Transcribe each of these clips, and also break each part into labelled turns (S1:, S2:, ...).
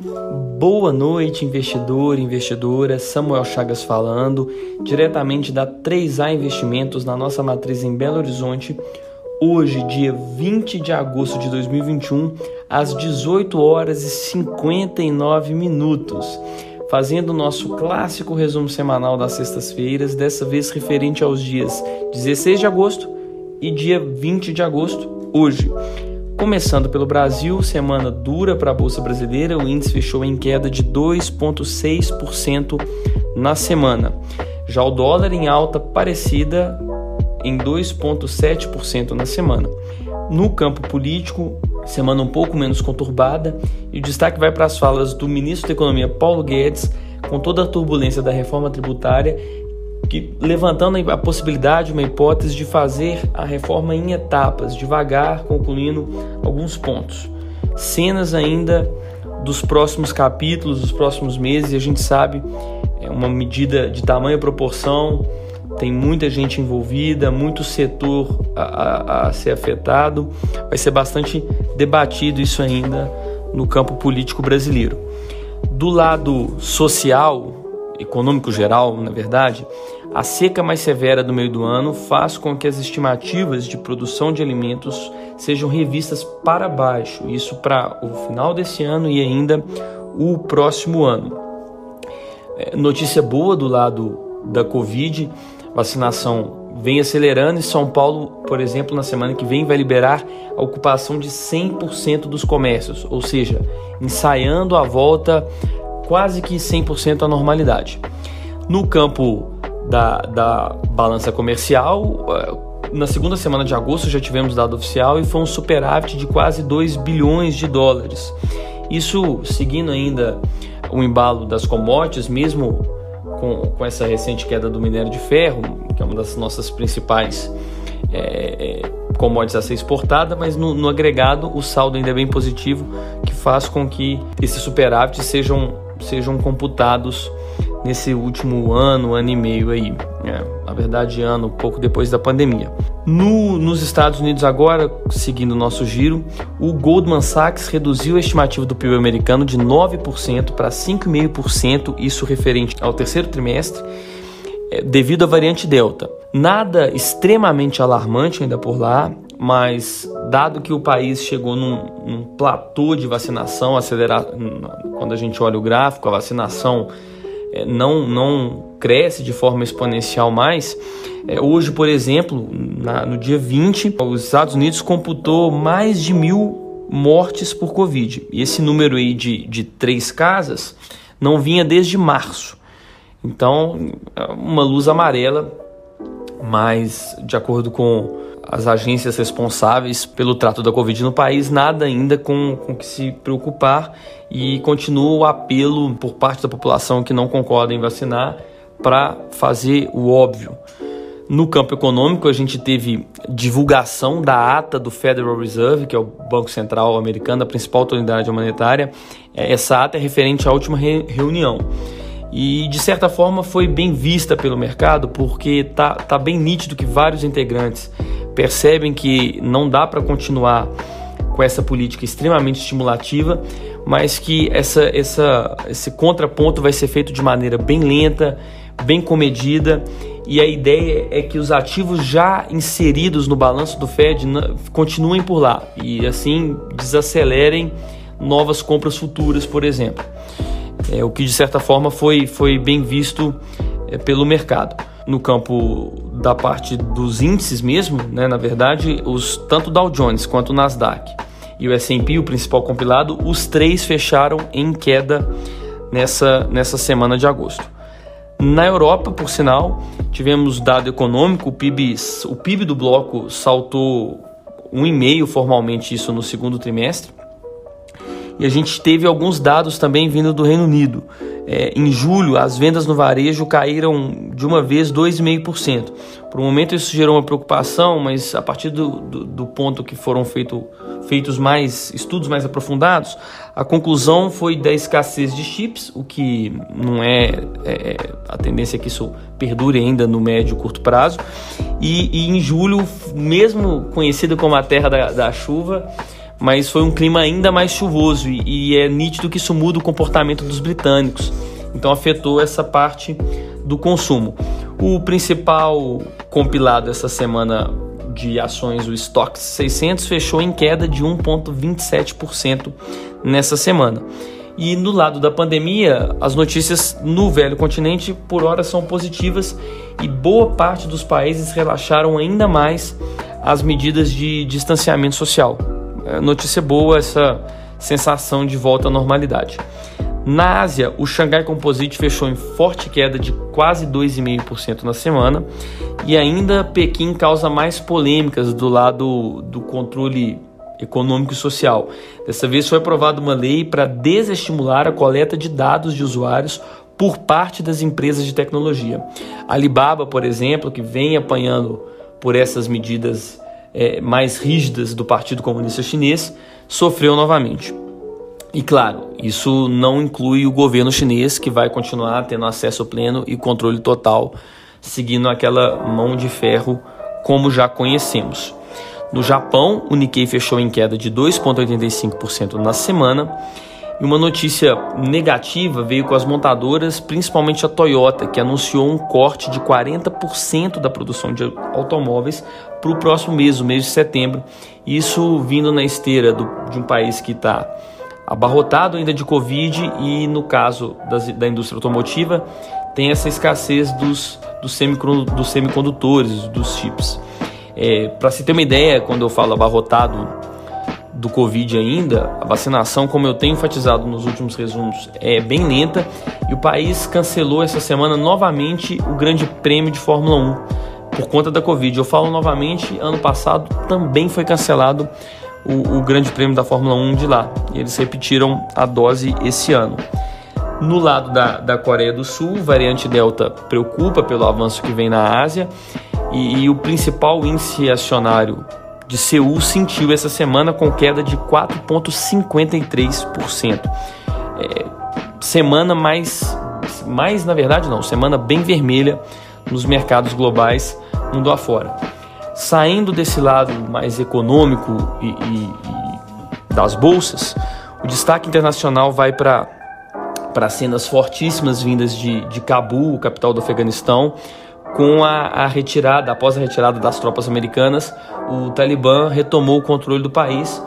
S1: Boa noite, investidor investidora. Samuel Chagas falando, diretamente da 3A Investimentos, na nossa matriz em Belo Horizonte. Hoje, dia 20 de agosto de 2021, às 18 horas e 59 minutos, fazendo o nosso clássico resumo semanal das sextas-feiras, dessa vez referente aos dias 16 de agosto e dia 20 de agosto, hoje. Começando pelo Brasil, semana dura para a Bolsa Brasileira, o índice fechou em queda de 2,6% na semana. Já o dólar em alta parecida em 2,7% na semana. No campo político, semana um pouco menos conturbada, e o destaque vai para as falas do ministro da Economia Paulo Guedes, com toda a turbulência da reforma tributária que levantando a possibilidade, uma hipótese de fazer a reforma em etapas, devagar, concluindo alguns pontos. Cenas ainda dos próximos capítulos, dos próximos meses, e a gente sabe é uma medida de tamanho e proporção, tem muita gente envolvida, muito setor a, a, a ser afetado, vai ser bastante debatido isso ainda no campo político brasileiro. Do lado social, econômico geral, na verdade, a seca mais severa do meio do ano faz com que as estimativas de produção de alimentos sejam revistas para baixo, isso para o final desse ano e ainda o próximo ano. É, notícia boa do lado da Covid, vacinação vem acelerando e São Paulo, por exemplo, na semana que vem vai liberar a ocupação de 100% dos comércios, ou seja, ensaiando a volta quase que 100% à normalidade. No campo da, da balança comercial, eh, na segunda semana de agosto já tivemos dado oficial e foi um superávit de quase 2 bilhões de dólares. Isso seguindo ainda o embalo das commodities, mesmo com, com essa recente queda do minério de ferro, que é uma das nossas principais é, commodities a ser exportada, mas no, no agregado o saldo ainda é bem positivo, que faz com que esses superávites sejam sejam computados nesse último ano, ano e meio aí. É, na verdade, ano, pouco depois da pandemia. No, nos Estados Unidos agora, seguindo o nosso giro, o Goldman Sachs reduziu a estimativa do PIB americano de 9% para 5,5%, isso referente ao terceiro trimestre, devido à variante Delta. Nada extremamente alarmante ainda por lá, mas dado que o país chegou num, num platô de vacinação, acelerar, quando a gente olha o gráfico, a vacinação é, não, não cresce de forma exponencial mais. É, hoje, por exemplo, na, no dia 20, os Estados Unidos computou mais de mil mortes por Covid. E esse número aí de, de três casas não vinha desde março. Então, é uma luz amarela, mas de acordo com as agências responsáveis pelo trato da Covid no país, nada ainda com, com que se preocupar e continua o apelo por parte da população que não concorda em vacinar para fazer o óbvio. No campo econômico, a gente teve divulgação da ata do Federal Reserve, que é o Banco Central americano, a principal autoridade monetária. Essa ata é referente à última re reunião. E de certa forma foi bem vista pelo mercado, porque tá, tá bem nítido que vários integrantes percebem que não dá para continuar com essa política extremamente estimulativa, mas que essa, essa, esse contraponto vai ser feito de maneira bem lenta, bem comedida, e a ideia é que os ativos já inseridos no balanço do Fed continuem por lá e assim desacelerem novas compras futuras, por exemplo. É, o que de certa forma foi, foi bem visto é, pelo mercado no campo da parte dos índices mesmo, né, na verdade, os tanto Dow Jones quanto o Nasdaq e o S&P, o principal compilado, os três fecharam em queda nessa, nessa semana de agosto. Na Europa, por sinal, tivemos dado econômico, o PIB, o PIB do bloco saltou 1,5 formalmente isso no segundo trimestre. E a gente teve alguns dados também vindo do Reino Unido. É, em julho, as vendas no varejo caíram de uma vez 2,5%. Por um momento isso gerou uma preocupação, mas a partir do, do, do ponto que foram feito, feitos mais estudos mais aprofundados, a conclusão foi da escassez de chips, o que não é, é a tendência é que isso perdure ainda no médio e curto prazo. E, e em julho, mesmo conhecida como a terra da, da chuva, mas foi um clima ainda mais chuvoso e, é nítido que isso muda o comportamento dos britânicos. Então afetou essa parte do consumo. O principal compilado essa semana de ações, o Stock 600, fechou em queda de 1,27% nessa semana. E no lado da pandemia, as notícias no velho continente por hora são positivas e boa parte dos países relaxaram ainda mais as medidas de distanciamento social. É notícia boa essa sensação de volta à normalidade. Na Ásia, o Xangai Composite fechou em forte queda de quase 2,5% na semana e ainda Pequim causa mais polêmicas do lado do controle econômico e social. Dessa vez foi aprovada uma lei para desestimular a coleta de dados de usuários por parte das empresas de tecnologia. A Alibaba, por exemplo, que vem apanhando por essas medidas é, mais rígidas do Partido Comunista Chinês, sofreu novamente. E claro, isso não inclui o governo chinês, que vai continuar tendo acesso pleno e controle total, seguindo aquela mão de ferro como já conhecemos. No Japão, o Nikkei fechou em queda de 2,85% na semana. E uma notícia negativa veio com as montadoras, principalmente a Toyota, que anunciou um corte de 40% da produção de automóveis para o próximo mês, o mês de setembro. Isso vindo na esteira do, de um país que está abarrotado ainda de Covid e, no caso das, da indústria automotiva, tem essa escassez dos, dos, semicondutores, dos chips. É, Para se ter uma ideia, quando eu falo abarrotado do Covid ainda, a vacinação, como eu tenho enfatizado nos últimos resumos, é bem lenta e o país cancelou essa semana novamente o Grande Prêmio de Fórmula 1 por conta da Covid. Eu falo novamente, ano passado também foi cancelado o, o Grande Prêmio da Fórmula 1 de lá e eles repetiram a dose esse ano. No lado da, da Coreia do Sul, variante Delta preocupa pelo avanço que vem na Ásia e, e o principal índice acionário de Seul sentiu essa semana com queda de 4,53%. É, semana mais, mais, na verdade não, semana bem vermelha nos mercados globais mundo afora. Saindo desse lado mais econômico e, e, e das bolsas, o destaque internacional vai para para cenas fortíssimas vindas de, de Cabul, capital do Afeganistão, com a, a, retirada, após a retirada das tropas americanas, o Talibã retomou o controle do país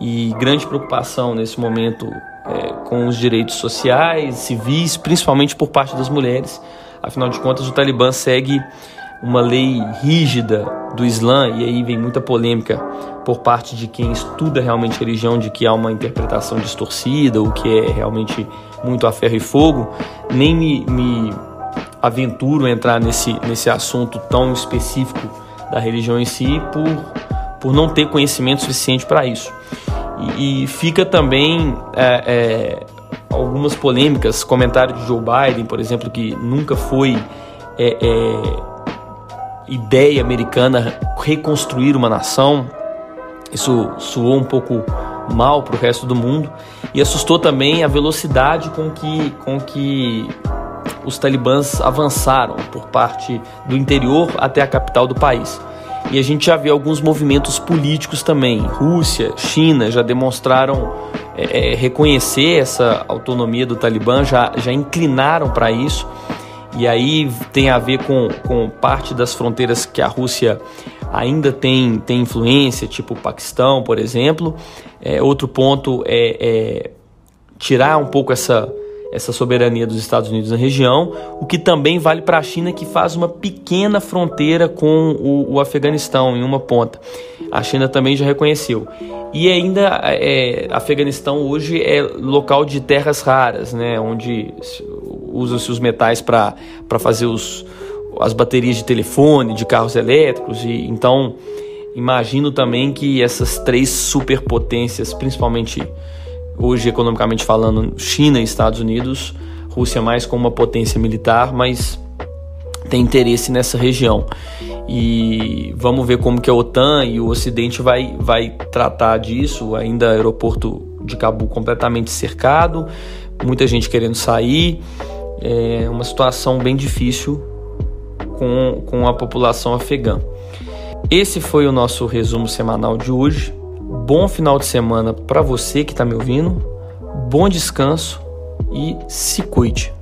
S1: e grande preocupação nesse momento é, com os direitos sociais, civis, principalmente por parte das mulheres. Afinal de contas, o Talibã segue uma lei rígida do Islã, e aí vem muita polêmica por parte de quem estuda realmente religião, de que há uma interpretação distorcida, o que é realmente muito a ferro e fogo. Nem me, me aventuro entrar nesse, nesse assunto tão específico da religião em si por, por não ter conhecimento suficiente para isso. E, e, fica também é, é, algumas polêmicas, comentário de Joe Biden, por exemplo, que nunca foi é, é ideia americana reconstruir uma nação. Isso soou um pouco mal para o resto do mundo e assustou também a velocidade com que, com que os talibãs avançaram por parte do interior até a capital do país. E a gente já vê alguns movimentos políticos também. Rússia, China já demonstraram é, é reconhecer essa autonomia do Talibã, já, já inclinaram para isso. E aí tem a ver com, com parte das fronteiras que a Rússia ainda tem, tem influência, tipo o Paquistão, por exemplo. É, outro ponto é, é tirar um pouco essa essa soberania dos Estados Unidos na região, o que também vale para a China, que faz uma pequena fronteira com o, o, Afeganistão em uma ponta. A China também já reconheceu. E ainda, é, Afeganistão hoje é local de terras raras, né, onde usam-se os metais para fazer os, as baterias de telefone, de carros elétricos, e então imagino também que essas três superpotências, principalmente hoje economicamente falando, China e Estados Unidos, Rússia mais como uma potência militar, mas tem interesse nessa região. E vamos ver como que a OTAN e o Ocidente vai, vai tratar disso. Ainda aeroporto de Cabo completamente cercado, muita gente querendo sair. É uma situação bem difícil com, com a população afegã. Esse foi o nosso resumo semanal de hoje. Bom final de semana para você que está me ouvindo. Bom descanso e se cuide.